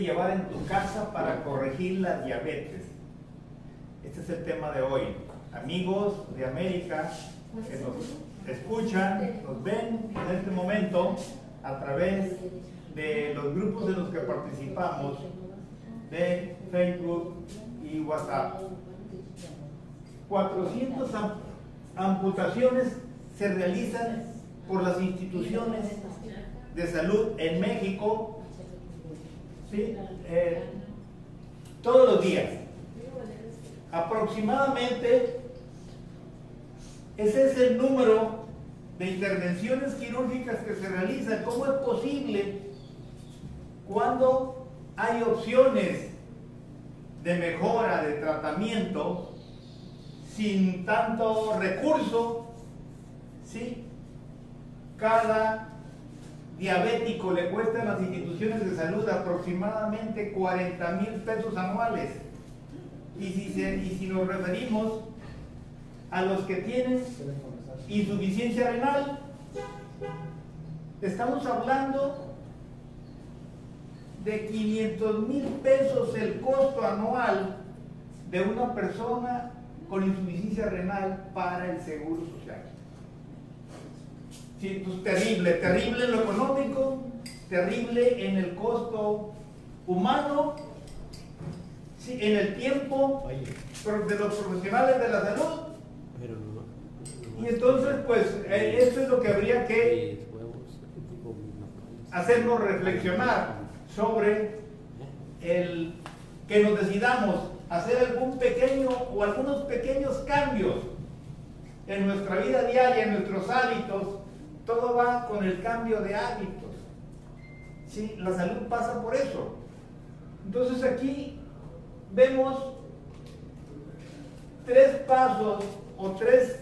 llevar en tu casa para corregir la diabetes? Este es el tema de hoy. Amigos de América que nos escuchan, nos ven en este momento a través de los grupos de los que participamos de Facebook y WhatsApp. 400 amputaciones se realizan por las instituciones de salud en México eh, todos los días. Aproximadamente ese es el número de intervenciones quirúrgicas que se realizan. ¿Cómo es posible cuando hay opciones de mejora, de tratamiento, sin tanto recurso? ¿sí? Cada diabético le cuesta a las instituciones de salud aproximadamente 40 mil pesos anuales. Y si, y si nos referimos a los que tienen insuficiencia renal, estamos hablando de 500 mil pesos el costo anual de una persona con insuficiencia renal para el seguro social. Sí, pues terrible, terrible en lo económico, terrible en el costo humano, sí, en el tiempo de los profesionales de la salud. Y entonces, pues, eh, eso es lo que habría que hacernos reflexionar sobre el que nos decidamos hacer algún pequeño o algunos pequeños cambios en nuestra vida diaria, en nuestros hábitos, todo va con el cambio de hábitos. ¿Sí? La salud pasa por eso. Entonces aquí vemos tres pasos o tres,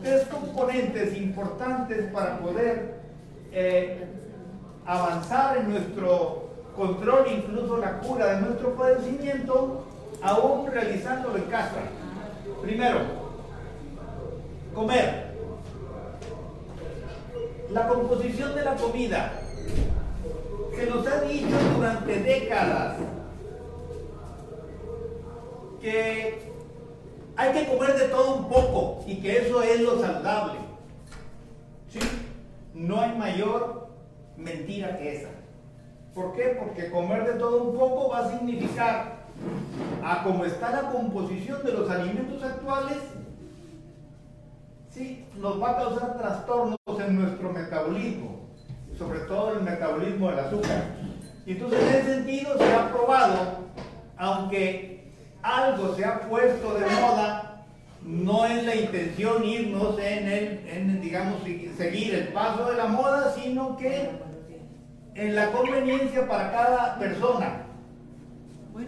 tres componentes importantes para poder eh, avanzar en nuestro control, incluso la cura de nuestro padecimiento, aún realizándolo en casa. Primero, comer. La composición de la comida. Se nos ha dicho durante décadas que hay que comer de todo un poco y que eso es lo saludable. ¿Sí? No hay mayor mentira que esa. ¿Por qué? Porque comer de todo un poco va a significar, a como está la composición de los alimentos actuales, sí, nos va a causar trastornos en nuestro metabolismo, sobre todo el metabolismo del azúcar. Y entonces en ese sentido se ha probado, aunque algo se ha puesto de moda, no es la intención irnos en el, en, digamos, seguir el paso de la moda, sino que en la conveniencia para cada persona.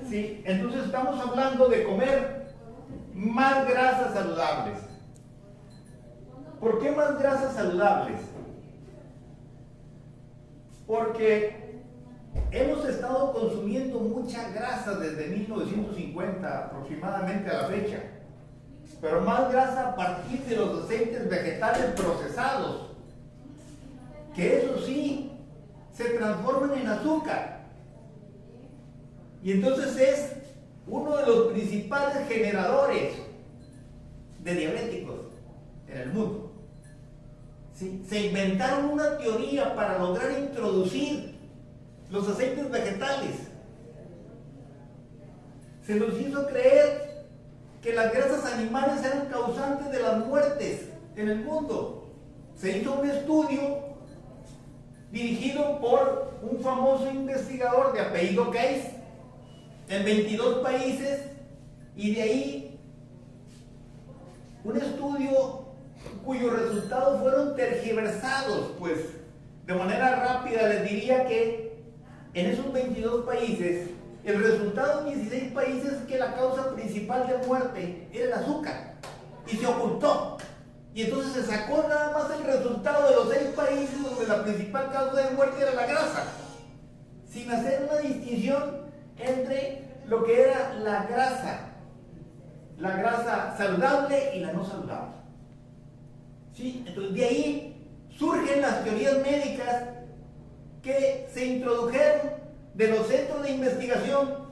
¿Sí? Entonces estamos hablando de comer más grasas saludables. ¿Por qué más grasas saludables? Porque hemos estado consumiendo mucha grasa desde 1950 aproximadamente a la fecha. Pero más grasa a partir de los aceites vegetales procesados. Que eso sí, se transforman en azúcar. Y entonces es uno de los principales generadores de diabéticos en el mundo. Se inventaron una teoría para lograr introducir los aceites vegetales. Se nos hizo creer que las grasas animales eran causantes de las muertes en el mundo. Se hizo un estudio dirigido por un famoso investigador de apellido Case en 22 países y de ahí un estudio cuyos resultados fueron tergiversados, pues de manera rápida les diría que en esos 22 países el resultado en 16 países es que la causa principal de muerte era el azúcar y se ocultó. Y entonces se sacó nada más el resultado de los seis países donde la principal causa de muerte era la grasa, sin hacer una distinción entre lo que era la grasa, la grasa saludable y la no saludable. ¿Sí? Entonces de ahí surgen las teorías médicas que se introdujeron de los centros de investigación,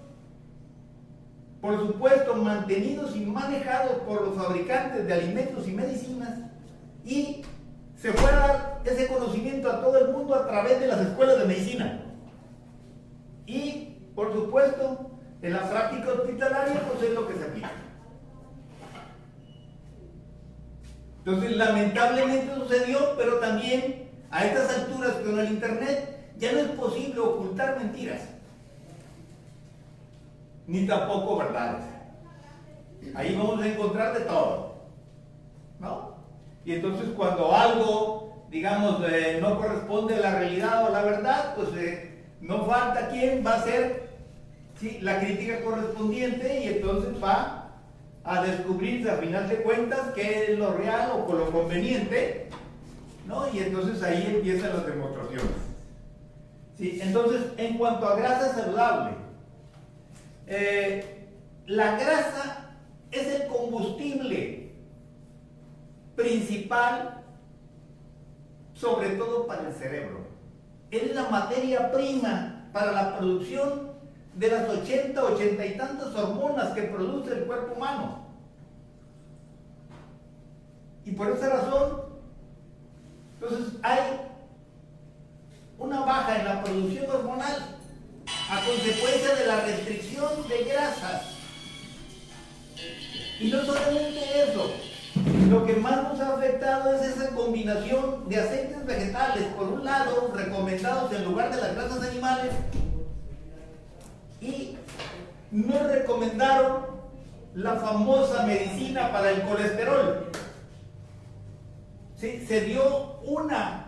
por supuesto mantenidos y manejados por los fabricantes de alimentos y medicinas, y se fue a dar ese conocimiento a todo el mundo a través de las escuelas de medicina. Y, por supuesto, en la práctica hospitalaria, pues es lo que se aplica. Entonces, lamentablemente sucedió, pero también a estas alturas con el Internet ya no es posible ocultar mentiras, ni tampoco verdades. Ahí vamos a encontrar de todo. ¿No? Y entonces cuando algo, digamos, eh, no corresponde a la realidad o a la verdad, pues eh, no falta quien va a hacer la crítica correspondiente y entonces va a descubrirse a final de cuentas qué es lo real o lo conveniente, ¿no? Y entonces ahí empiezan las demostraciones. ¿Sí? Entonces, en cuanto a grasa saludable, eh, la grasa es el combustible principal, sobre todo para el cerebro. Es la materia prima para la producción de las 80, 80 y tantas hormonas que produce el cuerpo humano. Y por esa razón, entonces hay una baja en la producción hormonal a consecuencia de la restricción de grasas. Y no solamente eso, lo que más nos ha afectado es esa combinación de aceites vegetales, por un lado, recomendados en lugar de las grasas animales, y no recomendaron la famosa medicina para el colesterol. Se dio una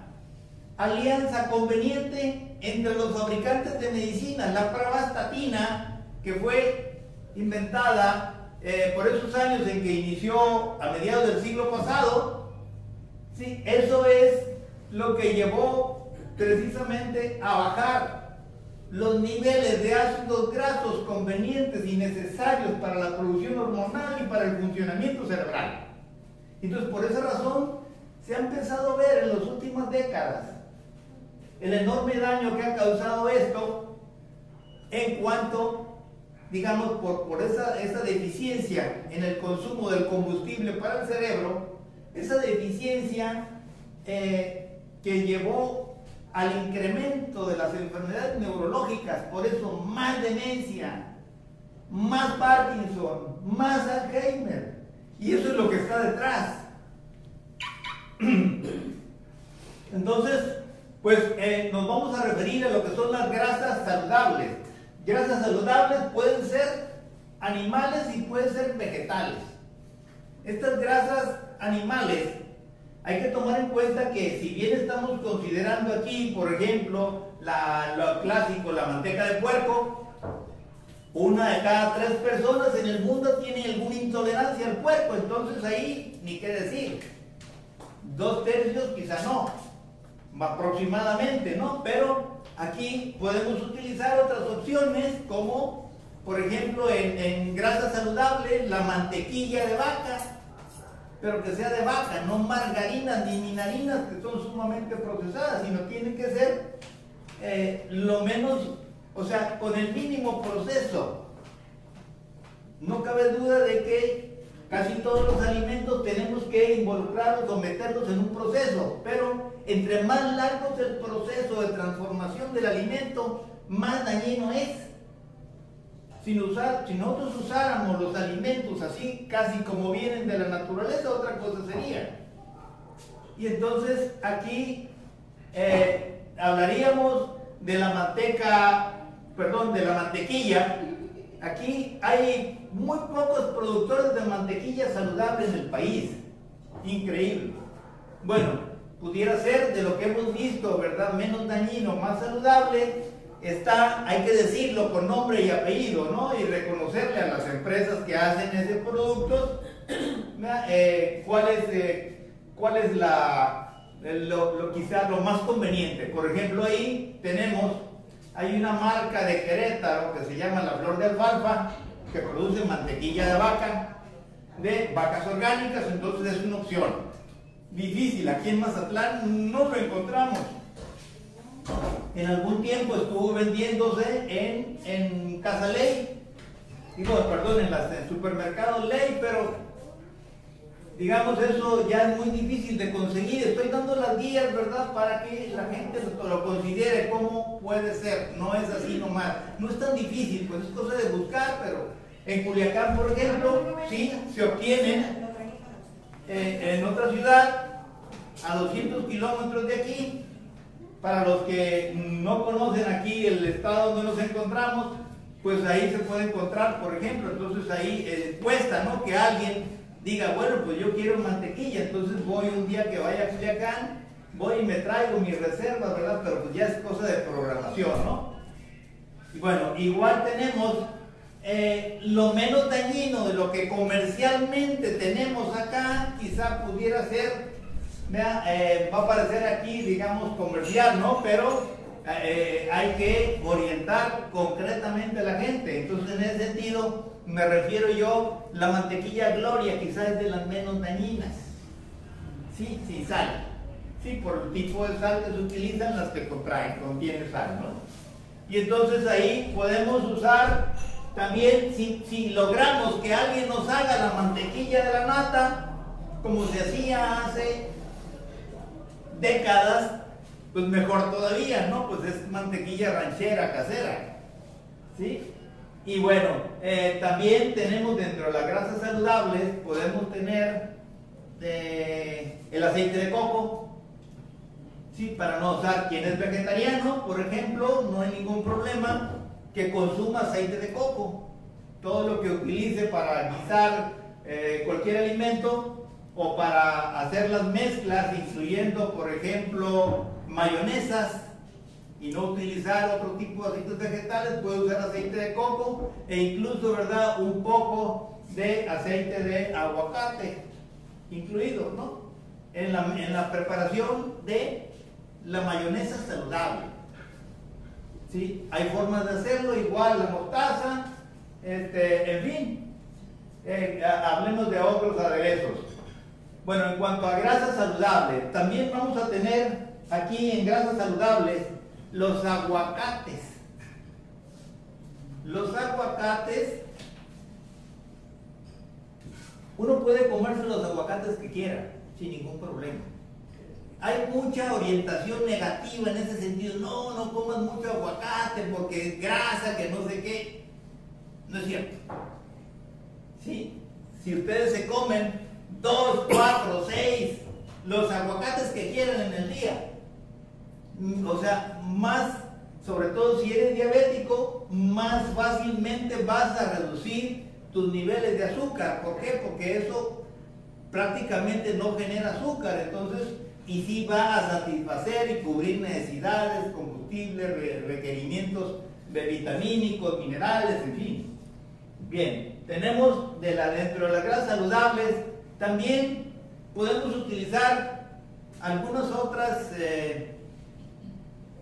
alianza conveniente entre los fabricantes de medicinas, la pravastatina, que fue inventada eh, por esos años en que inició a mediados del siglo pasado, ¿sí? eso es lo que llevó precisamente a bajar los niveles de ácidos grasos convenientes y necesarios para la producción hormonal y para el funcionamiento cerebral. Entonces, por esa razón, se ha empezado a ver en las últimas décadas el enorme daño que ha causado esto en cuanto, digamos, por, esa, deficiencia en el consumo del combustible para el cerebro, esa deficiencia eh, que llevó al incremento de las enfermedades neurológicas, por eso más demencia, más Parkinson, más Alzheimer. Y eso es lo que está detrás. Entonces, pues eh, nos vamos a referir a lo que son las grasas saludables. Grasas saludables pueden ser animales y pueden ser vegetales. Estas grasas animales hay que tomar en cuenta que si bien estamos considerando aquí, por ejemplo, lo clásico, la manteca de puerco, una de cada tres personas en el mundo tiene alguna intolerancia al puerco, entonces ahí ni qué decir. Dos tercios quizá no, aproximadamente, ¿no? Pero aquí podemos utilizar otras opciones como, por ejemplo, en, en grasa saludable, la mantequilla de vaca, pero que sea de vaca, no margarinas ni minarinas que son sumamente procesadas, sino tiene que ser eh, lo menos, o sea, con el mínimo proceso. No cabe duda de que casi todos los alimentos tenemos que involucrarlos o meterlos en un proceso, pero entre más largo es el proceso de transformación del alimento, más dañino es. Si, usar, si nosotros usáramos los alimentos así, casi como vienen de la naturaleza, otra cosa sería. Y entonces aquí eh, hablaríamos de la manteca, perdón, de la mantequilla. Aquí hay muy pocos productores de mantequilla saludable en el país. Increíble. Bueno, pudiera ser de lo que hemos visto, ¿verdad? Menos dañino, más saludable está, hay que decirlo con nombre y apellido, ¿no? Y reconocerle a las empresas que hacen ese producto eh, cuál es, eh, cuál es la, lo, lo, lo más conveniente. Por ejemplo, ahí tenemos, hay una marca de Querétaro que se llama La Flor de Alfalfa, que produce mantequilla de vaca, de vacas orgánicas, entonces es una opción. Difícil, aquí en Mazatlán no lo encontramos en algún tiempo estuvo vendiéndose en, en Casa Ley, digo, perdón, en, las, supermercados Ley, pero digamos eso ya es muy difícil de conseguir. Estoy dando las guías, ¿verdad? Para que la gente lo, considere cómo puede ser. No es así nomás. No es tan difícil, pues es cosa de buscar, pero en Culiacán, por ejemplo, sí, se obtienen eh, en otra ciudad, a 200 kilómetros de aquí. Para los que no conocen aquí el estado donde nos encontramos, pues ahí se puede encontrar, por ejemplo, entonces ahí eh, cuesta, ¿no? Que alguien diga, bueno, pues yo quiero mantequilla, entonces voy un día que vaya a Culiacán, voy y me traigo mi reserva, ¿verdad? Pero pues ya es cosa de programación, ¿no? Y bueno, igual tenemos eh, lo menos dañino de lo que comercialmente tenemos acá, quizá pudiera ser, eh, va a parecer aquí, digamos, comercial, ¿no? Pero eh, hay que orientar concretamente a la gente. Entonces, en ese sentido, me refiero yo, la mantequilla Gloria quizás es de las menos dañinas. Sí, sin sal. Sí, por el tipo de sal que se utilizan, las que contraen, contiene sal, ¿no? Y entonces ahí podemos usar también si, logramos que alguien nos haga la mantequilla de la nata, como se hacía hace décadas, pues mejor todavía, ¿no? Pues es mantequilla ranchera, casera. ¿Sí? Y bueno, eh, también tenemos dentro de las grasas saludables, podemos tener eh, el aceite de coco, ¿sí? Para no usar quien es vegetariano, por ejemplo, no hay ningún problema que consuma aceite de coco. Todo lo que utilice para guisar eh, cualquier alimento o para hacer las mezclas, incluyendo, por ejemplo, mayonesas y no utilizar otro tipo de aceites vegetales, puede usar aceite de coco e incluso, ¿verdad?, un poco de aceite de aguacate incluido, ¿no? En la, en la preparación de la mayonesa saludable. ¿sí? Hay formas de hacerlo, igual la mostaza, este, en fin, eh, hablemos de otros aderezos. Bueno, en cuanto a grasas saludables, también vamos a tener aquí en grasas saludables los aguacates. Los aguacates, uno puede comerse los aguacates que quiera, sin ningún problema hay mucha orientación negativa en ese sentido. No, no comas mucho aguacate porque es grasa, que no sé qué. No es cierto. ¿Sí? Si ustedes se comen dos, cuatro, seis, los aguacates que quieran en el día, o sea, más, sobre todo si eres diabético, más fácilmente vas a reducir tus niveles de azúcar. ¿Por qué? Porque eso prácticamente no genera azúcar. Entonces, y sí va a satisfacer y cubrir necesidades, combustibles, requerimientos de vitamínicos, minerales, en fin. Bien, tenemos de la, dentro de las grasas saludables, también podemos utilizar algunas otras eh,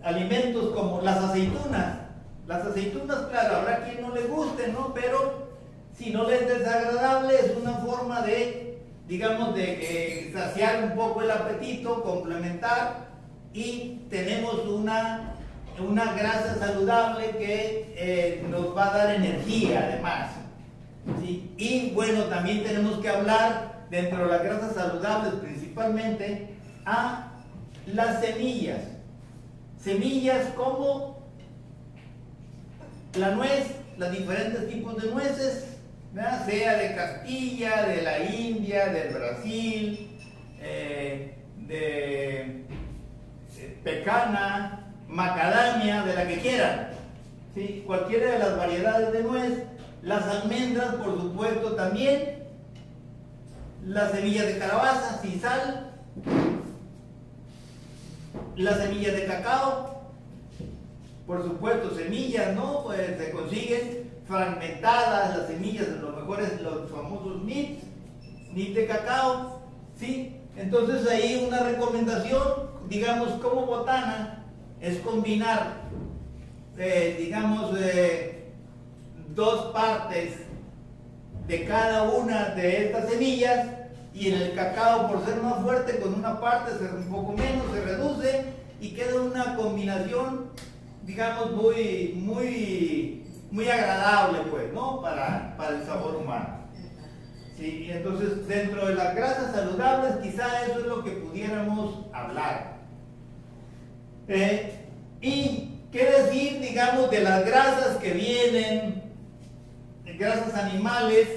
alimentos como las aceitunas. Las aceitunas, claro, habrá quien no le guste, ¿no? Pero si no les es desagradable, es una forma de digamos, de saciar un poco el apetito, complementar y tenemos una, una grasa saludable que eh, nos va a dar energía además. Y bueno, también tenemos que hablar dentro de las grasas saludables principalmente a las semillas. Semillas como la nuez, los diferentes tipos de nueces, sea de Castilla, de la India, del Brasil, eh, de eh, pecana, macadamia, de la que quieran. ¿sí? Cualquiera de las variedades de nuez, las almendras, por supuesto, también, las semillas de calabaza sin sal, las semillas de cacao, por supuesto, semillas, ¿no? Pues se consiguen fragmentadas las semillas de los mejores, los famosos nits, nits de cacao, ¿sí? Entonces ahí una recomendación, digamos como botana, es combinar, eh, digamos, eh, dos partes de cada una de estas semillas y en el cacao por ser más fuerte con una parte se un poco menos se reduce y queda una combinación, digamos, muy, muy, muy agradable, pues, ¿no? Para, para el sabor humano. Sí, y entonces dentro de las grasas saludables quizá eso es lo que pudiéramos hablar. Eh, y qué decir, digamos, de las grasas que vienen, grasas animales,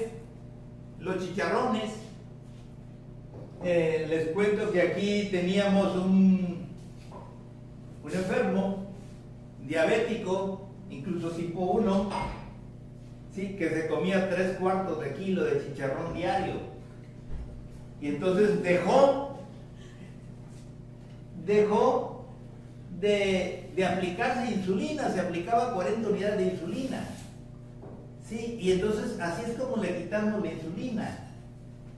los chicharrones. Eh, les cuento que aquí teníamos un, un enfermo diabético, incluso tipo 1, ¿sí? que se comía tres cuartos de kilo de chicharrón diario. Y entonces dejó, dejó de, de aplicarse insulina, se aplicaba 40 unidades de insulina. ¿Sí? Y entonces así es como le quitamos la insulina.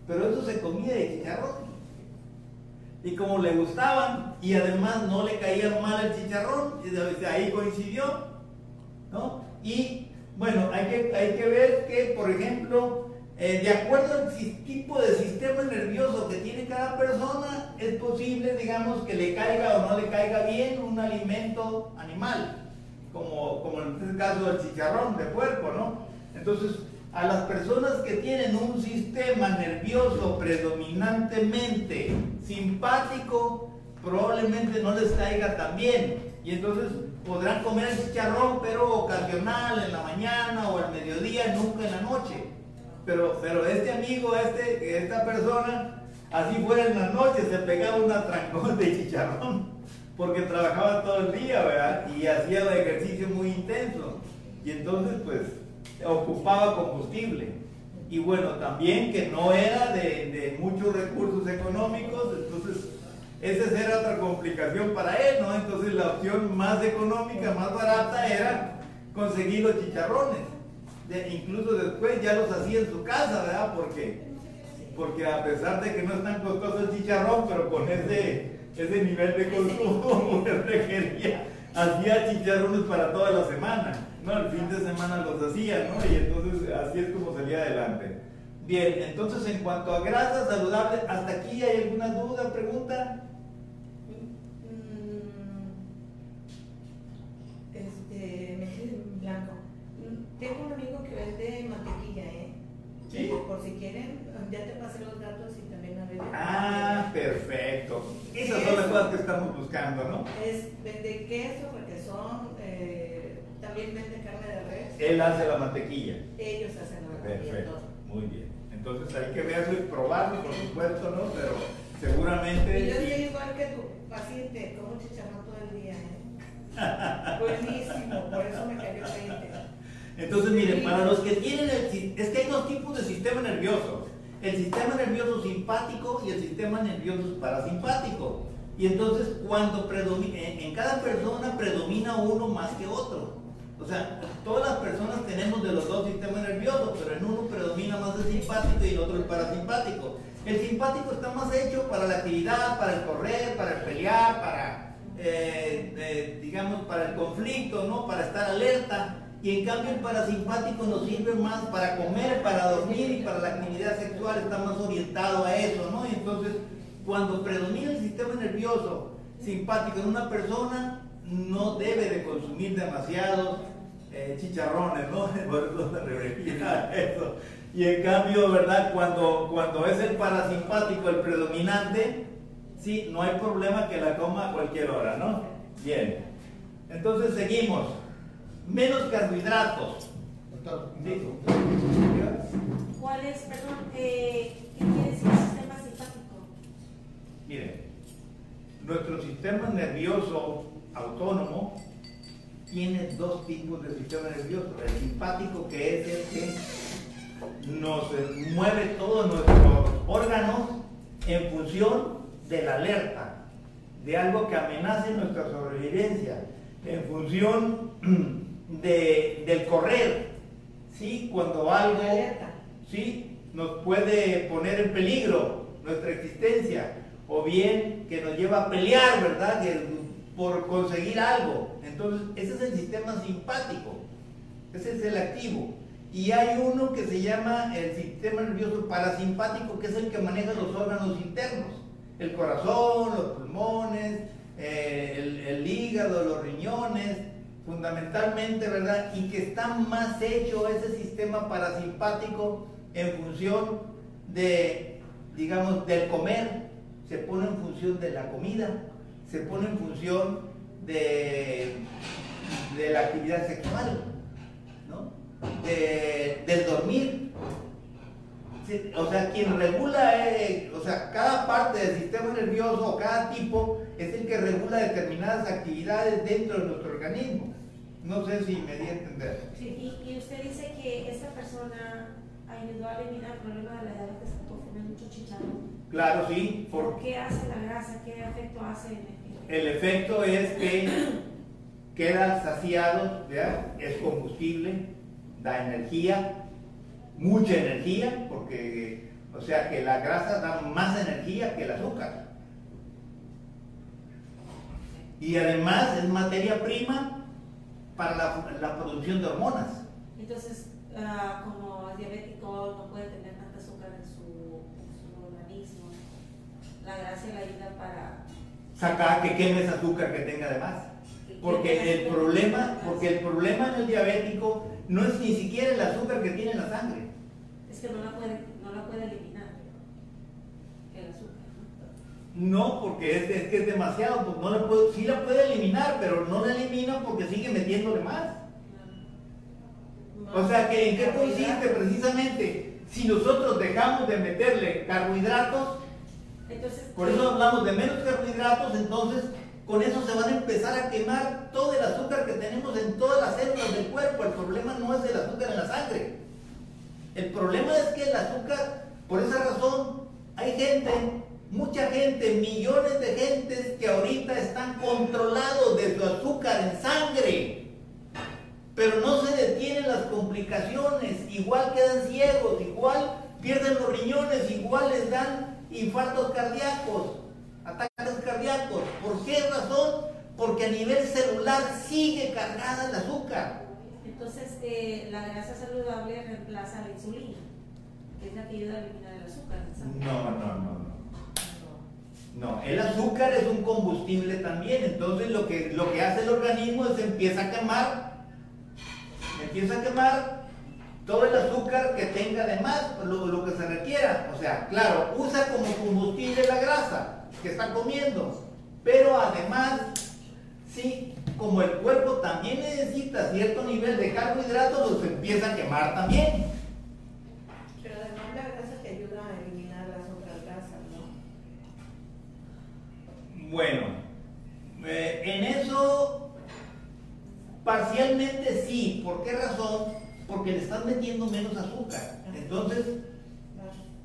Pero eso se comía de chicharrón. Y como le gustaban, y además no le caía mal el chicharrón, ahí coincidió, ¿no? Y bueno, hay que, hay que ver que, por ejemplo, eh, de acuerdo al tipo de sistema nervioso que tiene cada persona, es posible, digamos, que le caiga o no le caiga bien un alimento animal, como, como en este caso el chicharrón de puerco, ¿no? Entonces, a las personas que tienen un sistema nervioso predominantemente simpático, probablemente no les caiga tan bien. Y entonces podrán comer chicharrón, pero ocasional, en la mañana o al mediodía, nunca en la noche. Pero, pero este amigo, este, esta persona, así fuera en la noche, se pegaba una trancón de chicharrón, porque trabajaba todo el día, ¿verdad? Y hacía ejercicio muy intenso. Y entonces, pues, ocupaba combustible. Y bueno, también que no era de, muchos recursos económicos, entonces esa era otra complicación para él, ¿no? Entonces la opción más económica, más barata era conseguir los chicharrones. incluso después ya los hacía en su casa, ¿verdad? Porque, porque a pesar de que no es tan costoso el chicharrón, pero con ese, ese nivel de consumo, pues requería, hacía chicharrones para toda la semana. No, el fin de semana los hacía, ¿no? Y entonces así es como salía adelante. Bien, entonces en cuanto a grasas saludables, ¿hasta aquí hay alguna duda, pregunta? Tengo un amigo que vende mantequilla, ¿eh? Sí. Por si quieren, ya te pasé los datos y también a ver. Ah, perfecto. Esas son las cosas que estamos buscando, ¿no? Es, vende queso, requesón, eh, también vende carne de res. Él hace la mantequilla. Ellos hacen la mantequilla. Perfecto, muy bien. Entonces hay que verlo y probarlo, por supuesto, ¿no? Pero seguramente... Y yo estoy igual que tu paciente, como chicharrón todo el día, ¿eh? Buenísimo, por eso me cayó 20. Entonces, miren, para los que tienen el... Es que hay dos tipos de sistema nervioso. El sistema nervioso simpático y el sistema nervioso parasimpático. Y entonces, cuando predomina, en cada persona predomina uno más que otro. O sea, todas las personas tenemos de los dos sistemas nerviosos, pero en uno predomina más el simpático y el otro el parasimpático. El simpático está más hecho para la actividad, para el correr, para el pelear, para, eh, eh, digamos, para el conflicto, ¿no? Para estar alerta. Y en cambio el parasimpático nos sirve más para comer, para dormir y para la actividad sexual, está más orientado a eso, ¿no? Y entonces, cuando predomina el sistema nervioso simpático en una persona, no debe de consumir demasiados eh, chicharrones, ¿no? Por eso se eso. Y en cambio, ¿verdad? Cuando, cuando es el parasimpático el predominante, sí, no hay problema que la coma a cualquier hora, ¿no? Bien. Entonces seguimos menos carbohidratos. ¿Cuál es, perdón, eh, qué quiere decir sistema simpático? Miren, nuestro sistema nervioso autónomo tiene dos tipos de sistema nervioso. El simpático, que es el que nos mueve todos nuestros órganos en función de la alerta, de algo que amenace nuestra sobrevivencia, en función de, del correr, ¿sí? Cuando algo ¿sí? nos puede poner en peligro nuestra existencia, o bien que nos lleva a pelear, ¿verdad? por conseguir algo. Entonces, ese es el sistema simpático, ese es el activo. Y hay uno que se llama el sistema nervioso parasimpático, que es el que maneja los órganos internos, el corazón, los pulmones, eh, el, el hígado, los riñones, fundamentalmente, ¿verdad? Y que está más hecho ese sistema parasimpático en función de, digamos, del comer, se pone en función de la comida, se pone en función de, de la actividad sexual, ¿no? del dormir. O sea, quien regula, eh, o sea, cada parte del sistema nervioso o cada tipo es el que regula determinadas actividades dentro de nuestro organismo. No sé si me di a entender. Sí, y, usted dice que esta persona ayudó a eliminar el problema de la diabetes por comer mucho chicharrón. Claro, sí. Por... ¿Qué hace la grasa? ¿Qué efecto hace el El efecto es que queda saciado, es combustible, da energía, mucha energía, porque, o sea, que la grasa da más energía que el azúcar. Y además es materia prima para la, producción de hormonas. Entonces, uh, como diabético no puede tener tanta azúcar en su, organismo, la grasa le ayuda para... Sacar que queme ese azúcar que tenga de más. Porque el problema, porque el problema en el diabético no es ni siquiera el azúcar que tiene en la sangre. Es que no la puede, no la puede eliminar el azúcar. No, porque es, es, que es demasiado, pues no la puede, sí la puede eliminar, pero no la elimina porque sigue metiéndole más. O sea que en qué consiste precisamente si nosotros dejamos de meterle carbohidratos, entonces, por eso hablamos de menos carbohidratos, entonces con eso se van a empezar a quemar todo el azúcar que tenemos en todas las células del cuerpo. El problema no es el azúcar en la sangre. El problema es que el azúcar, por esa razón, hay gente mucha gente, millones de gentes que ahorita están controlados de su azúcar en sangre. Pero no se detienen las complicaciones, igual quedan ciegos, igual pierden los riñones, igual les dan infartos cardíacos, ataques cardíacos. ¿Por qué razón? Porque a nivel celular sigue cargada el azúcar. Entonces, eh, la grasa saludable reemplaza la insulina, que es la que ayuda a eliminar el azúcar. No, no, no, no. No, el azúcar es un combustible también, entonces lo que, lo que hace el organismo es empieza a quemar, empieza a quemar todo el azúcar que tenga de más, lo, lo que se requiera. O sea, claro, usa como combustible la grasa que está comiendo, pero además, sí, como el cuerpo también necesita cierto nivel de carbohidratos, los empieza a quemar también. Bueno, eh, en eso parcialmente sí. ¿Por qué razón? Porque le están metiendo menos azúcar. Entonces,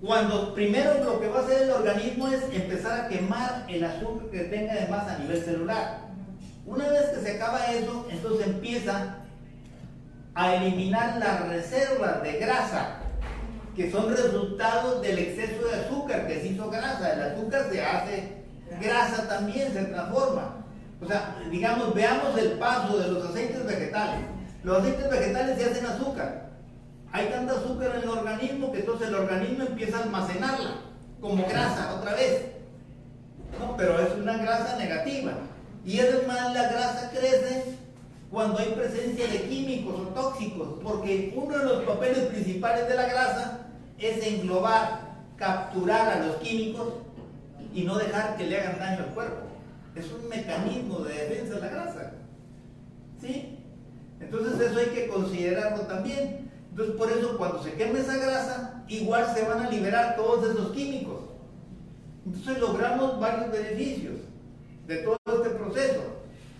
cuando primero lo que va a hacer el organismo es empezar a quemar el azúcar que tenga de más a nivel celular. Una vez que se acaba eso, entonces empieza a eliminar las reservas de grasa que son resultados del exceso de azúcar que se hizo grasa. El azúcar se hace grasa también se transforma. O sea, digamos, veamos el paso de los aceites vegetales. Los aceites vegetales se hacen azúcar. Hay tanta azúcar en el organismo que entonces el organismo empieza a almacenarla como grasa otra vez. No, pero es una grasa negativa. Y además la grasa crece cuando hay presencia de químicos o tóxicos, porque uno de los papeles principales de la grasa es englobar, capturar a los químicos y no dejar que le hagan daño al cuerpo. Es un mecanismo de defensa de la grasa. ¿Sí? Entonces eso hay que considerarlo también. Entonces por eso cuando se queme esa grasa, igual se van a liberar todos esos químicos. Entonces logramos varios beneficios de todo este proceso.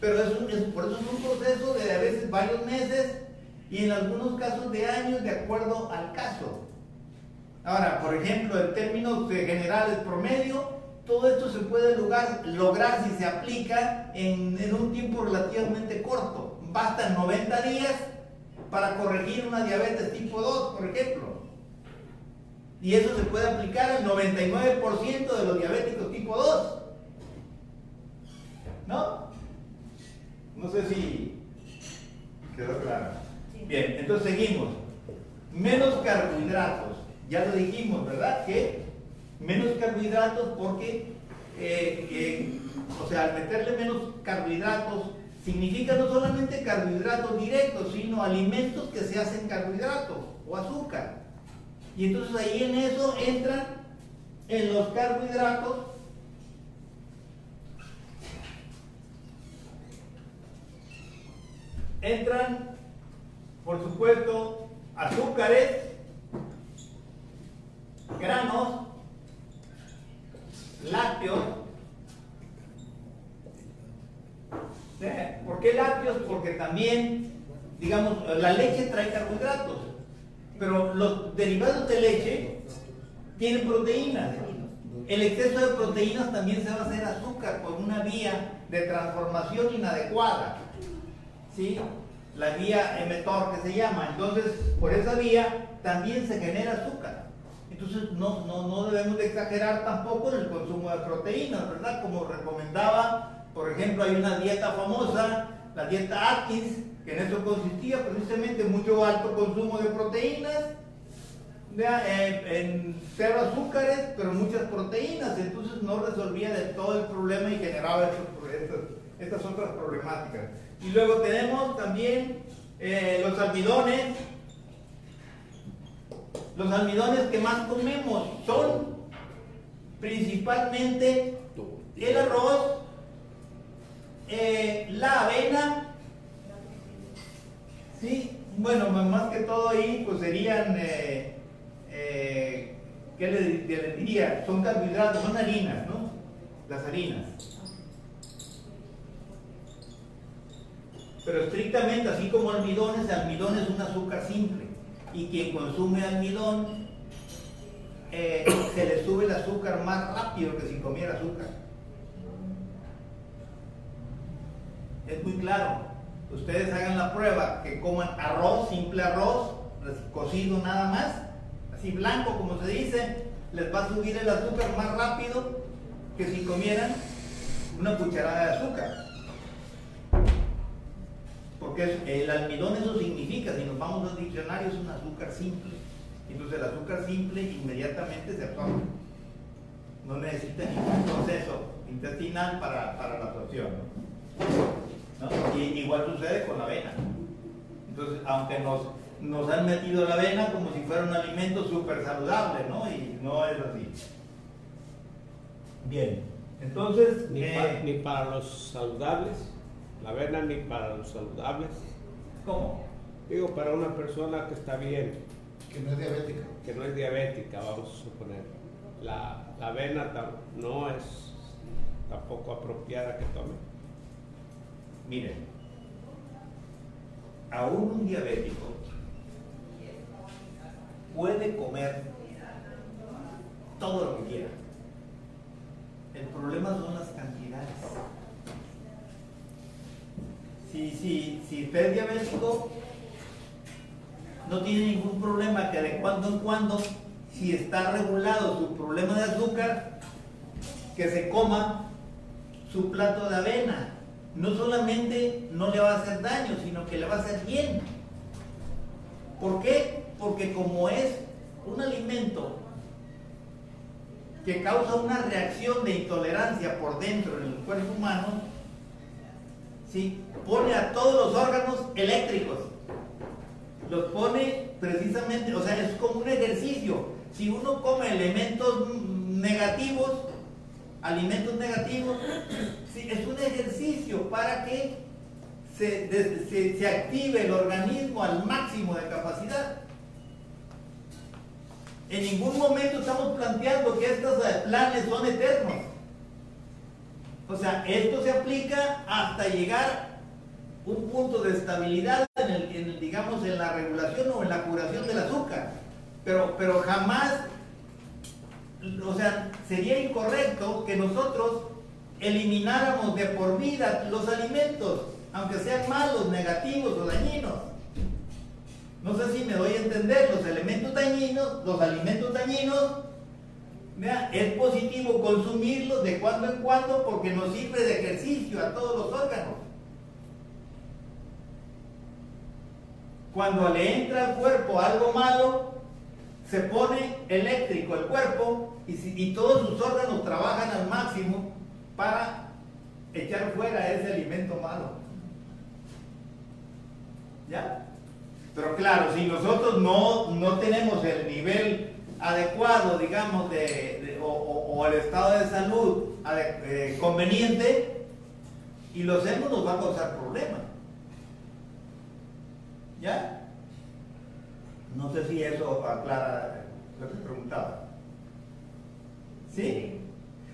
Pero es, por eso es un proceso de a veces varios meses y en algunos casos de años de acuerdo al caso. Ahora, por ejemplo, en términos generales promedio, todo esto se puede lograr, lograr si se aplica en, un tiempo relativamente corto. Bastan 90 días para corregir una diabetes tipo 2, por ejemplo. Y eso se puede aplicar al 99% de los diabéticos tipo 2. ¿No? No sé si quedó claro. Bien, entonces seguimos. Menos carbohidratos. Ya lo dijimos, ¿verdad? Que menos carbohidratos porque eh, eh, o sea, al meterle menos carbohidratos, significa no solamente carbohidratos directos, sino alimentos que se hacen carbohidratos o azúcar. Y entonces ahí en eso entran en los carbohidratos entran, por supuesto, azúcares, granos, lácteos. ¿Por qué lácteos? Porque también, digamos, la leche trae carbohidratos, pero los derivados de leche tienen proteínas. El exceso de proteínas también se va a hacer azúcar por una vía de transformación inadecuada. ¿Sí? La vía emetor que se llama. Entonces, por esa vía también se genera azúcar. Entonces no, no, no debemos de exagerar tampoco en el consumo de proteínas, ¿verdad? Como recomendaba, por ejemplo, hay una dieta famosa, la dieta Atkins, que en eso consistía precisamente mucho alto consumo de proteínas, eh, en cero azúcares, pero muchas proteínas, entonces no resolvía de todo el problema y generaba estas, estas otras problemáticas. Y luego tenemos también eh, los almidones, los almidones que más comemos son principalmente el arroz, eh, la avena, ¿sí? Bueno, más que todo ahí pues serían, eh, eh, ¿qué le, diría? Son carbohidratos, son harinas, ¿no? Las harinas. Pero estrictamente, así como almidones, almidón es un azúcar simple y quien consume almidón eh, se le sube el azúcar más rápido que si comiera azúcar. Es muy claro. Ustedes hagan la prueba que coman arroz, simple arroz, cocido nada más, así blanco como se dice, les va a subir el azúcar más rápido que si comieran una cucharada de azúcar. Porque el almidón eso significa, si nos vamos al diccionario, es un azúcar simple. Entonces el azúcar simple inmediatamente se absorbe. No necesita ningún proceso intestinal para, la absorción. Y igual sucede con la avena. Entonces, aunque nos, nos han metido la avena como si fuera un alimento súper saludable, ¿no? Y no es así. Bien, entonces... Ni, eh, ni para los saludables la avena ni para los saludables. ¿Cómo? Digo, para una persona que está bien. Que no es diabética. Que no es diabética, vamos a suponer. La, avena no es tampoco apropiada que tome. Miren, aún un diabético puede comer todo lo que quiera. El problema son las cantidades si, si, si usted es diabético, no tiene ningún problema que de cuando en cuando, si está regulado su problema de azúcar, que se coma su plato de avena. No solamente no le va a hacer daño, sino que le va a hacer bien. ¿Por qué? Porque como es un alimento que causa una reacción de intolerancia por dentro en el cuerpo humano, ¿sí? pone a todos los órganos eléctricos. Los pone precisamente, o sea, es como un ejercicio. Si uno come elementos negativos, alimentos negativos, es un ejercicio para que se, se, active el organismo al máximo de capacidad. En ningún momento estamos planteando que estos planes son eternos. O sea, esto se aplica hasta llegar un punto de estabilidad en el, digamos, en la regulación o en la curación del azúcar. Pero, pero jamás, o sea, sería incorrecto que nosotros elimináramos de por vida los alimentos, aunque sean malos, negativos o dañinos. No sé si me doy a entender, los elementos dañinos, los alimentos dañinos, es positivo consumirlos de cuando en cuando porque nos sirve de ejercicio a todos los órganos. Cuando le entra al cuerpo algo malo, se pone eléctrico el cuerpo y, y todos sus órganos trabajan al máximo para echar fuera ese alimento malo. ¿Ya? Pero claro, si nosotros no, no tenemos el nivel adecuado, digamos, de, o, o- el estado de salud eh, conveniente, y lo hacemos, nos va a causar problemas. ¿Ya? No sé si eso aclara lo que preguntaba. ¿Sí?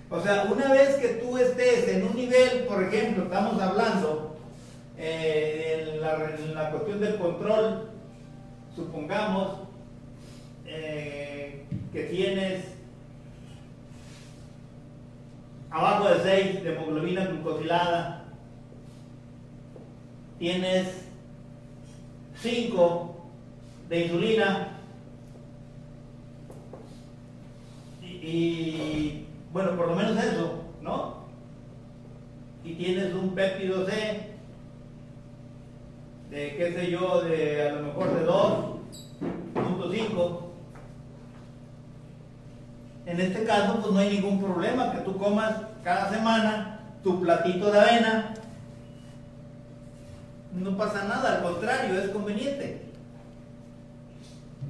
O sea, una vez que tú estés en un nivel, por ejemplo, estamos hablando eh, en, la, cuestión del control, supongamos eh, que tienes abajo de 6 de hemoglobina glucosilada, tienes 5 de insulina y, bueno, por lo menos eso, ¿no? Y tienes un péptido C de qué sé yo, de a lo mejor de 2.5. En este caso, pues no hay ningún problema que tú comas cada semana tu platito de avena. No pasa nada, al contrario, es conveniente.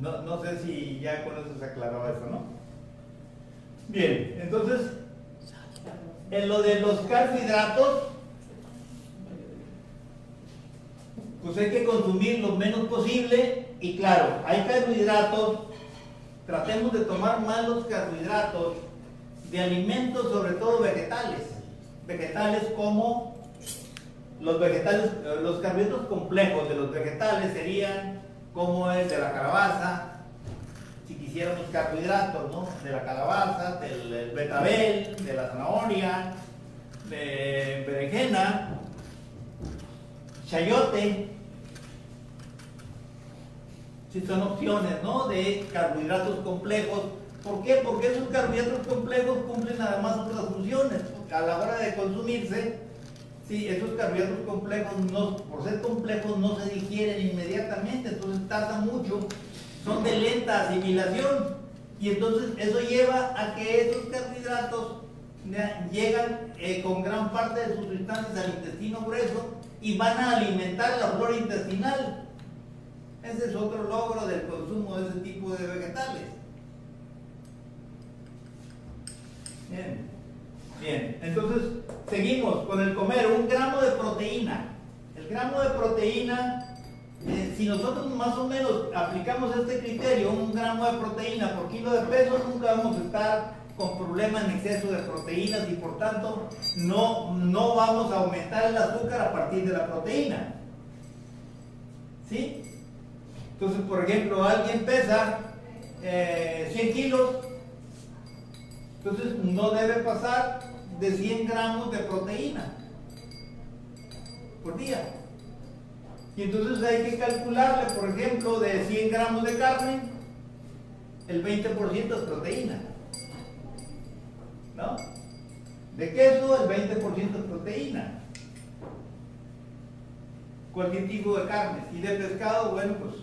No, no sé si ya con eso se aclaró eso, ¿no? Bien, entonces, en lo de los carbohidratos, pues hay que consumir lo menos posible y claro, hay carbohidratos, tratemos de tomar más los carbohidratos de alimentos, sobre todo vegetales, vegetales como los vegetales, eh, los carbohidratos complejos de los vegetales serían como el de la calabaza, si quisiéramos carbohidratos, ¿no? De la calabaza, del, betabel, de la zanahoria, de berenjena, chayote. Sí, son opciones, ¿no? De carbohidratos complejos. ¿Por qué? Porque esos carbohidratos complejos cumplen además otras funciones. A la hora de consumirse, sí, esos carbohidratos complejos, por ser complejos, no se digieren inmediatamente, entonces tarda mucho, son de lenta asimilación. Y entonces eso lleva a que esos carbohidratos llegan eh, con gran parte de sus sustancias al intestino grueso y van a alimentar la flora intestinal. Ese es otro logro del consumo de ese tipo de vegetales. Bien, bien. Entonces, seguimos con el comer un gramo de proteína. El gramo de proteína, eh, si nosotros más o menos aplicamos este criterio, un gramo de proteína por kilo de peso, nunca vamos a estar con problemas en exceso de proteínas y por tanto no, no vamos a aumentar el azúcar a partir de la proteína. ¿Sí? Entonces, por ejemplo, alguien pesa eh, 100 kilos, entonces no debe pasar de 100 gramos de proteína por día. Y entonces hay que calcularle, por ejemplo, de 100 gramos de carne, el 20% es proteína. ¿No? De queso, el 20% es proteína. Cualquier tipo de carne. Y de pescado, bueno, pues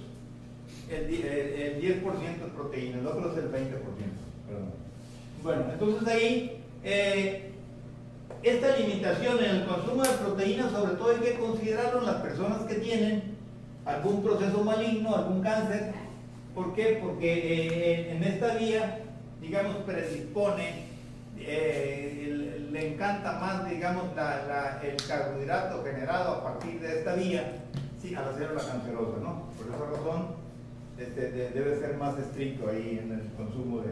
el, di- el- el 10% es proteína, el otro es el 20%. Perdón. Bueno, entonces ahí, eh, esta limitación en el consumo de proteínas, sobre todo hay que considerarlo en las personas que tienen algún proceso maligno, algún cáncer. ¿Por qué? Porque eh, en esta vía, digamos, predispone, eh, le encanta más, digamos, el carbohidrato generado a partir de esta vía, sí, a la célula cancerosa, ¿no? Por esa razón, este, de- debe ser más estricto ahí en el consumo de,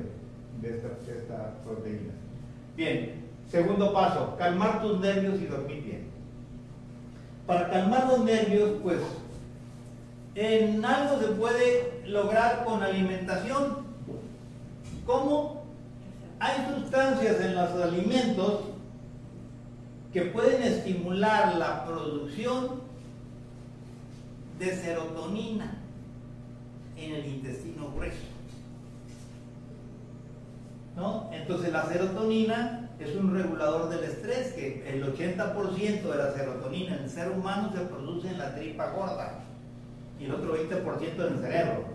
de esta, proteína. Bien, segundo paso, calmar tus nervios y dormir bien. Para calmar los nervios, pues, en algo se puede lograr con alimentación. ¿Cómo? Hay sustancias en los alimentos que pueden estimular la producción de serotonina en el intestino grueso. ¿No? Entonces la serotonina es un regulador del estrés, que el 80% de la serotonina en el ser humano se produce en la tripa gorda y el otro 20% en el cerebro.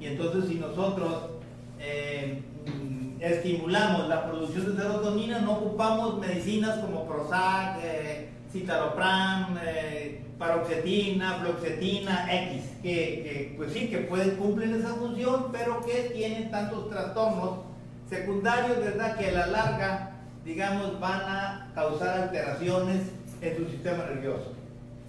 Y entonces si nosotros eh, estimulamos la producción de serotonina, no ocupamos medicinas como Prozac, eh, citalopram, eh, paroxetina, fluoxetina, X, que, pues sí, que pueden cumplir esa función, pero que tienen tantos trastornos secundarios, ¿verdad? Que a la larga, digamos, van a causar alteraciones en su sistema nervioso.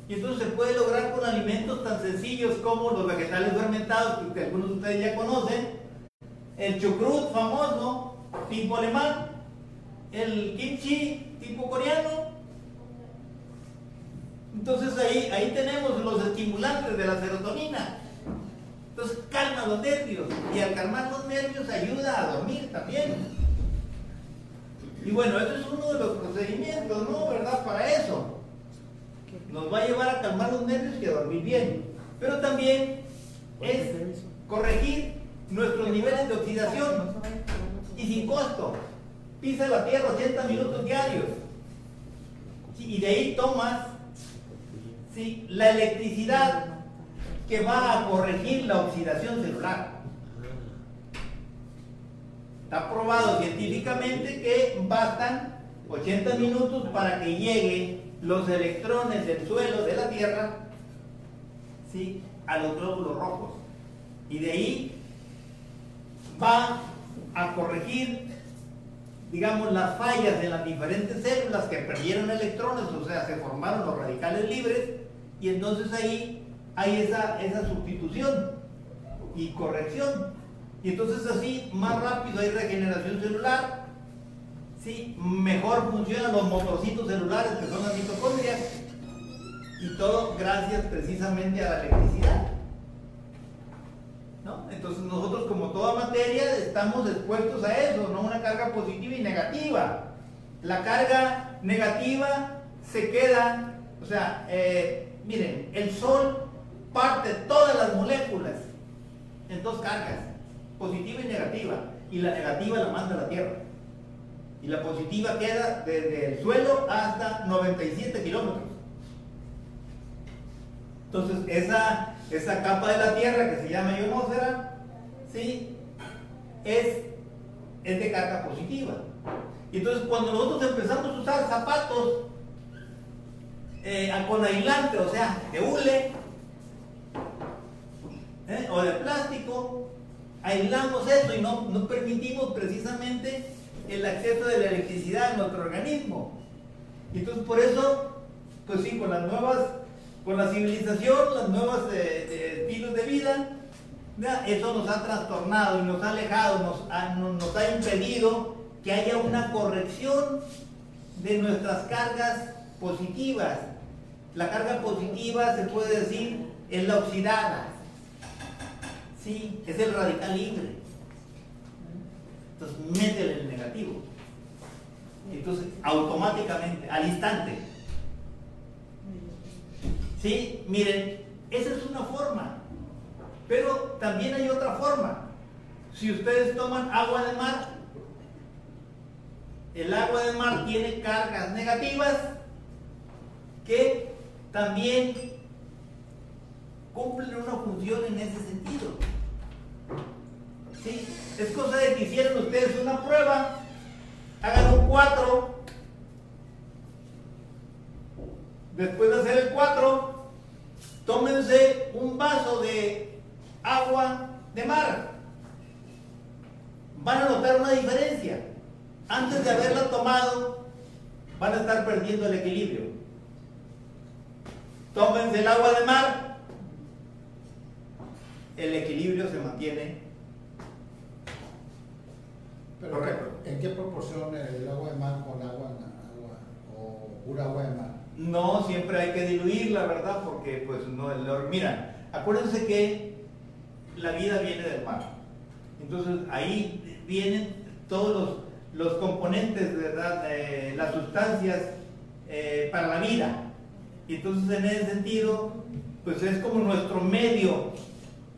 Y entonces se puede lograr con alimentos tan sencillos como los vegetales fermentados, que algunos de ustedes ya conocen, el chucrut famoso, tipo alemán, el kimchi tipo coreano. Entonces ahí, ahí tenemos los estimulantes de la serotonina. Entonces calma los nervios y al calmar los nervios ayuda a dormir también. Y bueno, eso es uno de los procedimientos, ¿no? ¿Verdad? Para eso. Nos va a llevar a calmar los nervios y a dormir bien. Pero también es corregir nuestros niveles de oxidación y sin costo. Pisa la tierra 80 minutos diarios. y de ahí tomas ¿sí? la electricidad que va a corregir la oxidación celular. Está probado científicamente que bastan 80 minutos para que lleguen los electrones del suelo de la Tierra ¿sí? a los glóbulos rojos. Y de ahí va a corregir, digamos, las fallas de las diferentes células que perdieron electrones, o sea, se formaron los radicales libres, y entonces ahí hay esa, esa sustitución y corrección. Y entonces así más rápido hay regeneración celular, ¿sí? mejor funcionan los motorcitos celulares que son las mitocondrias, y todo gracias precisamente a la electricidad. Entonces nosotros como toda materia estamos expuestos a eso, ¿no? Una carga positiva y negativa. La carga negativa se queda, o sea, eh, miren, el Sol parte todas las moléculas en dos cargas, positiva y negativa, y la negativa la manda a la Tierra. Y la positiva queda desde el suelo hasta 97 kilómetros. Entonces, esa esa capa de la Tierra que se llama ionosfera, ¿sí? es, es de carga positiva. Y entonces cuando nosotros empezamos a usar zapatos eh, con aislante, o sea, de hule ¿eh? o de plástico, aislamos eso y no, no permitimos precisamente el acceso de la electricidad a nuestro organismo. Entonces por eso, pues sí, con las nuevas con la civilización, los nuevos eh, estilos de vida, eso nos ha trastornado y nos ha alejado, nos ha, nos ha impedido que haya una corrección de nuestras cargas positivas. La carga positiva se puede decir es la oxidada. Sí, es el radical libre. Entonces, métele el negativo. Entonces, automáticamente, al instante, ¿Sí? Miren, esa es una forma. Pero también hay otra forma. Si ustedes toman agua de mar, el agua de mar tiene cargas negativas que también cumplen una función en ese sentido. Es cosa de que hicieran ustedes una prueba, hagan un 4, después de hacer el 4, tómense un vaso de agua de mar. Van a notar una diferencia. Antes de haberla tomado, van a estar perdiendo el equilibrio. Tómense el agua de mar, el equilibrio se mantiene. Pero, ¿En qué proporción el agua de mar con agua, agua o pura agua de mar? No, siempre hay que diluirla, ¿verdad? Porque pues no, el, mira, acuérdense que la vida viene del mar. Entonces ahí vienen todos los, componentes, ¿verdad? las sustancias eh, para la vida. Y entonces en ese sentido, pues es como nuestro medio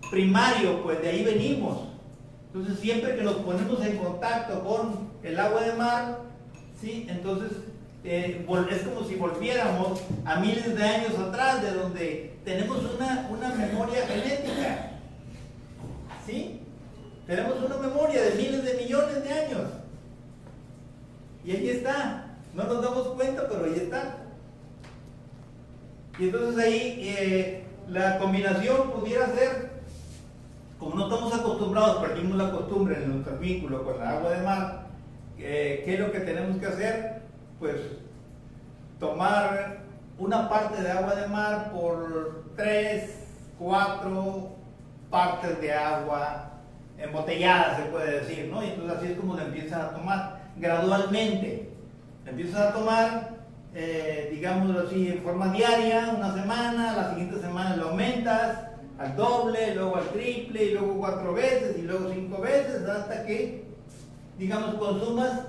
primario, pues de ahí venimos. Entonces siempre que nos ponemos en contacto con el agua de mar, ¿sí? Entonces eh, es como si volviéramos a miles de años atrás, de donde tenemos una, memoria genética. ¿Sí? Tenemos una memoria de miles de millones de años. Y ahí está. No nos damos cuenta, pero ahí está. Y entonces ahí eh, la combinación pudiera ser, como no estamos acostumbrados, perdimos la costumbre en nuestro vínculo con la agua de mar, eh, ¿qué es lo que tenemos que hacer? Pues tomar una parte de agua de mar por tres, cuatro partes de agua embotellada, se puede decir, ¿no? Y entonces así es como la empiezas a tomar gradualmente. La empiezas a tomar, eh, digámoslo así, en forma diaria, una semana, la siguiente semana lo aumentas al doble, luego al triple, y luego cuatro veces, y luego cinco veces, hasta que, digamos, consumas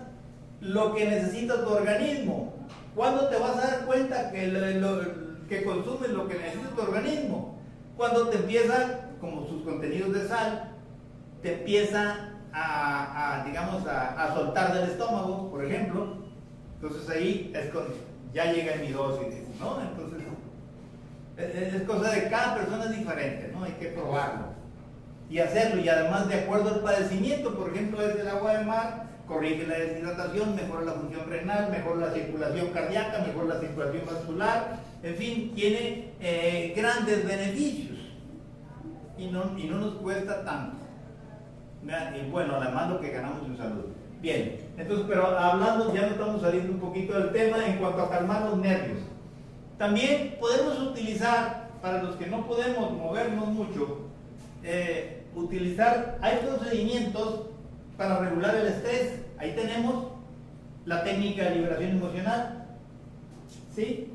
lo que necesita tu organismo. ¿Cuándo te vas a dar cuenta que, que consumes lo que necesita tu organismo? Cuando te empieza, como sus contenidos de sal, te empieza a, digamos, a, soltar del estómago, por ejemplo. Entonces ahí es cuando ya llega en mi dosis, ¿no? Entonces, es, cosa de cada persona es diferente, ¿no? Hay que probarlo y hacerlo. Y además, de acuerdo al padecimiento, por ejemplo, es el agua de mar, corrige la deshidratación, mejora la función renal, mejora la circulación cardíaca, mejora la circulación vascular, en fin, tiene eh, grandes beneficios y no, y no nos cuesta tanto. Y bueno, además lo que ganamos en salud. Bien, entonces, pero hablando, ya nos estamos saliendo un poquito del tema en cuanto a calmar los nervios. También podemos utilizar, para los que no podemos movernos mucho, eh, utilizar, hay procedimientos para regular el estrés. Ahí tenemos la técnica de liberación emocional. ¿Sí?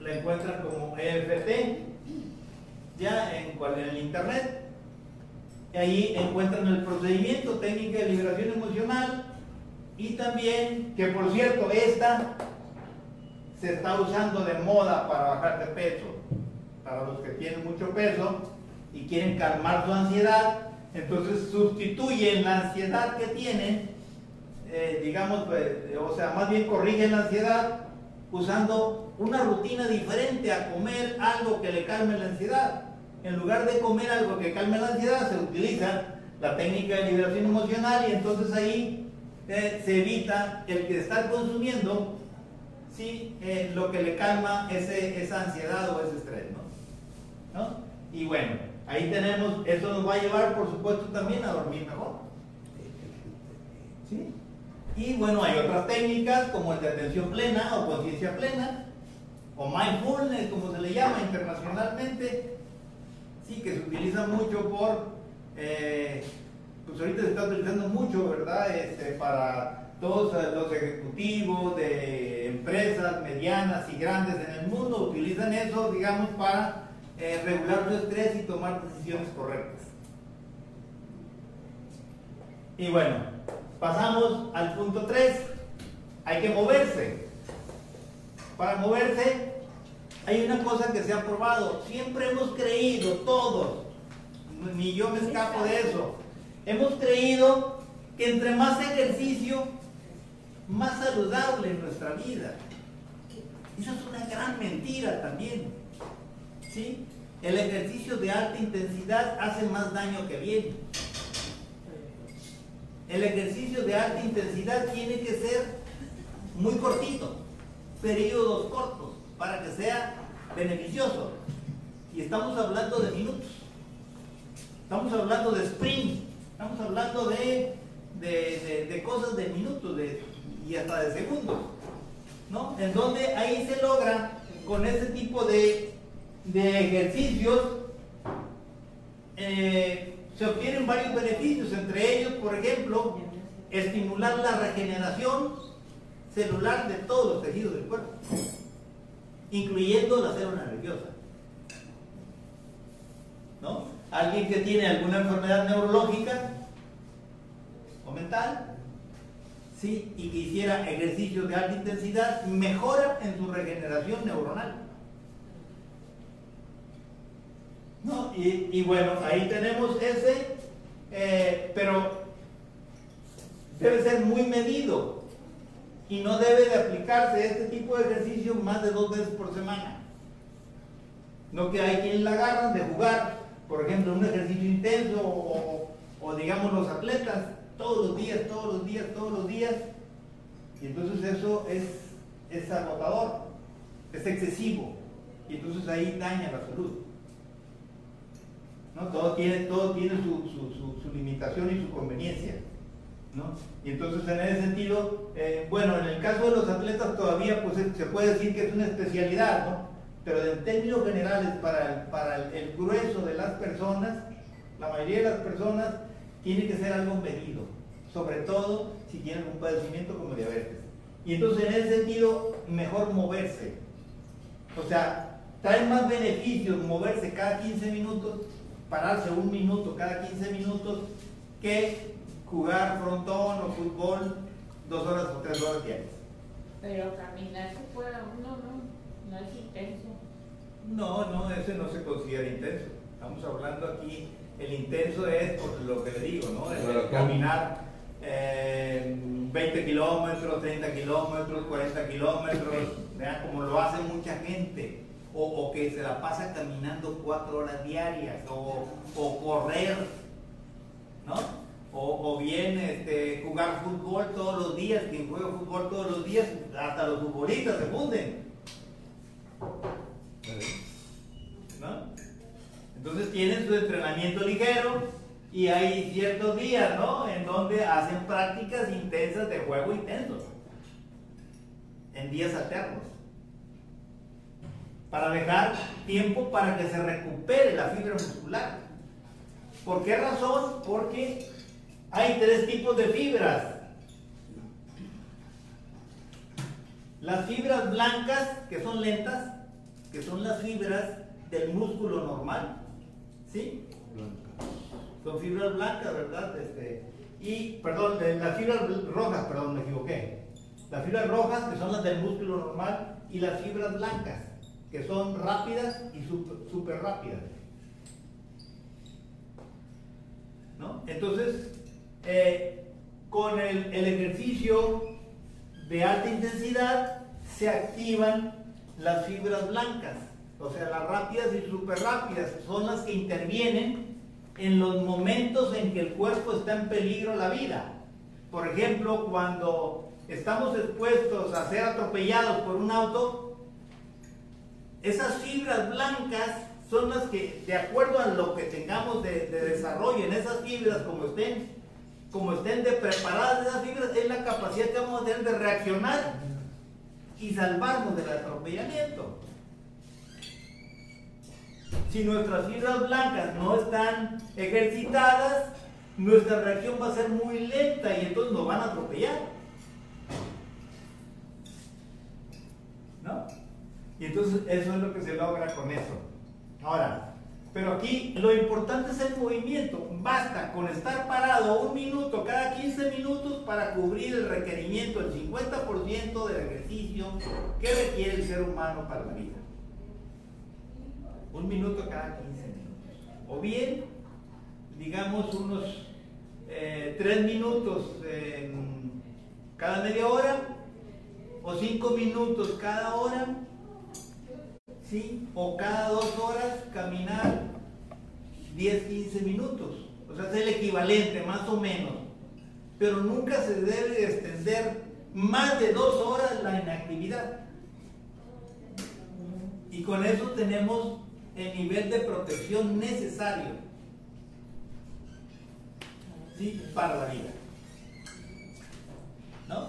La encuentran como EFT, ya en, en el internet. Y ahí encuentran el procedimiento, técnica de liberación emocional. Y también, que por cierto, esta se está usando de moda para bajar de peso. Para los que tienen mucho peso, y quieren calmar su ansiedad, entonces sustituyen la ansiedad que tienen, eh, digamos, pues, o sea, más bien corrigen la ansiedad usando una rutina diferente a comer algo que le calme la ansiedad. En lugar de comer algo que calme la ansiedad, se utiliza la técnica de liberación emocional y entonces ahí se evita el que estar consumiendo ¿sí? Eh, lo que le calma ese, esa ansiedad o ese estrés. ¿No? Y bueno, Ahí tenemos, eso nos va a llevar, por supuesto, también a dormir mejor. ¿Sí? Y bueno, hay otras técnicas como el de atención plena o conciencia plena, o mindfulness, como se le llama internacionalmente, sí, que se utiliza mucho por, eh, pues ahorita se está utilizando mucho, ¿verdad? Este, para todos los ejecutivos de empresas medianas y grandes en el mundo, utilizan eso, digamos, para eh, regular tu estrés y tomar decisiones correctas. Y bueno, pasamos al punto 3. Hay que moverse. Para moverse hay una cosa que se ha probado. Siempre hemos creído, todos, ni yo me escapo de eso, hemos creído que entre más ejercicio, más saludable en nuestra vida. Esa es una gran mentira también. ¿sí? El ejercicio de alta intensidad hace más daño que bien. El ejercicio de alta intensidad tiene que ser muy cortito, periodos cortos, para que sea beneficioso. Y estamos hablando de minutos. Estamos hablando de sprint. Estamos hablando de, de, cosas de minutos y hasta de segundos. ¿no? En donde ahí se logra con ese tipo de de ejercicios eh, se obtienen varios beneficios, entre ellos, por ejemplo, estimular la regeneración celular de todos los tejidos del cuerpo, incluyendo la célula nerviosa. ¿No? Alguien que tiene alguna enfermedad neurológica mental, sí, y que hiciera ejercicios de alta intensidad, mejora en su regeneración neuronal. Y, bueno, ahí tenemos ese, eh, pero debe ser muy medido y no debe de aplicarse este tipo de ejercicio más de dos veces por semana. No que hay quien la agarran de jugar por ejemplo, un ejercicio intenso o digamos los atletas, todos los días, todos los días, todos los días. Y entonces eso es, es agotador, es excesivo. Y entonces ahí daña la salud. ¿no? Todo tiene, todo tiene su, su, su, limitación y su conveniencia. ¿no? Y entonces en ese sentido, eh, bueno, en el caso de los atletas todavía pues se puede decir que es una especialidad, ¿no? Pero en términos generales para el, para el grueso de las personas, la mayoría de las personas tiene que ser algo medido, sobre todo si tienen un padecimiento como diabetes. Y entonces en ese sentido, mejor moverse. O sea, trae más beneficios moverse cada 15 minutos, pararse un minuto cada 15 minutos, que jugar frontón o fútbol dos horas o tres horas diarias. Pero caminar se puede uno, no, no es intenso. No, no, ese no se considera intenso. Estamos hablando aquí, el intenso es por lo que le digo, ¿no? Caminar eh, 20 kilómetros, 30 kilómetros, 40 kilómetros, como lo hace mucha gente. O, o, que se la pasa caminando cuatro horas diarias, o, o correr, ¿no? O, o, bien este, jugar fútbol todos los días, quien juega fútbol todos los días, hasta los futbolistas se funden. ¿No? Entonces tienen su entrenamiento ligero y hay ciertos días, ¿no? En donde hacen prácticas intensas de juego intenso. En días alternos. Para dejar tiempo para que se recupere la fibra muscular. ¿Por qué razón? Porque hay tres tipos de fibras. Las fibras blancas, que son lentas, que son las fibras del músculo normal. ¿Sí? Son fibras blancas, ¿verdad? Este, y, perdón, las fibras rojas, perdón, me equivoqué. Las fibras rojas, que son las del músculo normal, y las fibras blancas, que son rápidas y súper rápidas. ¿No? Entonces, eh, con el, el, ejercicio de alta intensidad se activan las fibras blancas, o sea, las rápidas y súper rápidas son las que intervienen en los momentos en que el cuerpo está en peligro la vida. Por ejemplo, cuando estamos expuestos a ser atropellados por un auto, esas fibras blancas son las que, de acuerdo a lo que tengamos de, de desarrollo en esas fibras, como estén como estén de preparadas esas fibras, es la capacidad que vamos a tener de reaccionar y salvarnos del atropellamiento. Si nuestras fibras blancas no están ejercitadas, nuestra reacción va a ser muy lenta y entonces nos van a atropellar. ¿No? Y entonces eso es lo que se logra con eso. Ahora, pero aquí lo importante es el movimiento. Basta con estar parado un minuto cada 15 minutos para cubrir el requerimiento, el 50% del ejercicio que requiere el ser humano para la vida. Un minuto cada 15 minutos. O bien, digamos unos eh, 3 minutos eh, cada media hora o 5 minutos cada hora ¿sí? O cada dos horas caminar 10, 15 minutos. O sea, es el equivalente, más o menos. Pero nunca se debe extender más de dos horas la inactividad. Y con eso tenemos el nivel de protección necesario ¿sí? para la vida. ¿No?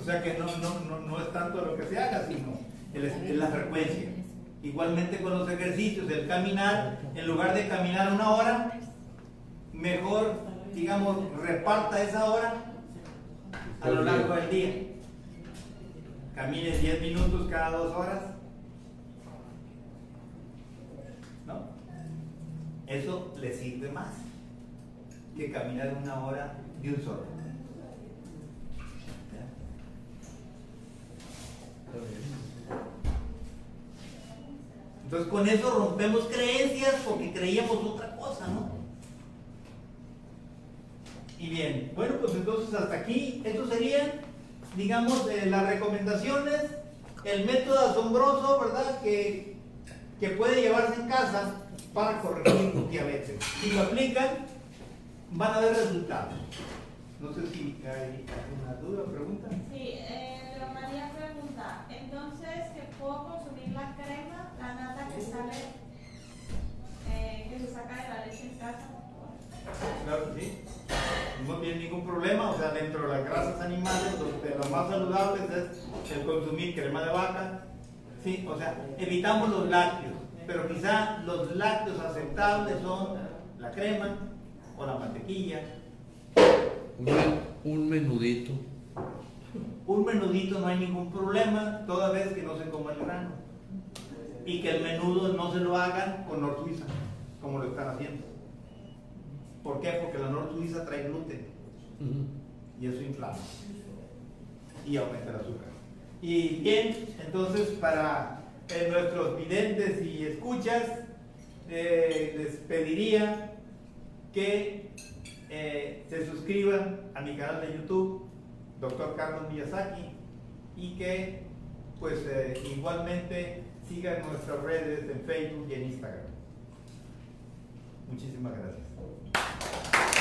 O sea que no, no, no, no es tanto lo que se haga, sino el, la frecuencia. Igualmente con los ejercicios, el caminar, en lugar de caminar una hora, mejor, digamos, reparta esa hora a lo largo del día. Camine 10 minutos cada dos horas. ¿No? Eso le sirve más que caminar una hora de un solo. Entonces con eso rompemos creencias porque creíamos otra cosa, ¿no? Y bien, bueno, pues entonces hasta aquí, esto serían, digamos, eh, las recomendaciones, el método asombroso, ¿verdad? Que que puede llevarse en casa para corregir diabetes. Si lo aplican, van a ver resultados. No sé si hay alguna duda o pregunta. Sí, eh, pero María pregunta, entonces que puedo consumir la crema, la nata que sale, eh, que se saca de la leche en casa. Claro que sí. No tiene ningún problema, o sea, dentro de las grasas animales, lo, de más saludables es el consumir crema de vaca. Sí, o sea, evitamos los lácteos, pero quizá los lácteos aceptables son la crema o la mantequilla. Un, un menudito. Un menudito no hay ningún problema, toda vez que no se coma el grano. Y que el menudo no se lo hagan con nor suiza, como lo están haciendo. ¿Por qué? Porque la nor suiza trae gluten. Y eso inflama y aumenta el azúcar. Y bien, entonces para eh, nuestros videntes y escuchas, eh, les pediría que eh, se suscriban a mi canal de YouTube, Dr. Carlos Miyazaki, y que pues eh, igualmente sigan nuestras redes en Facebook y en Instagram. Muchísimas gracias.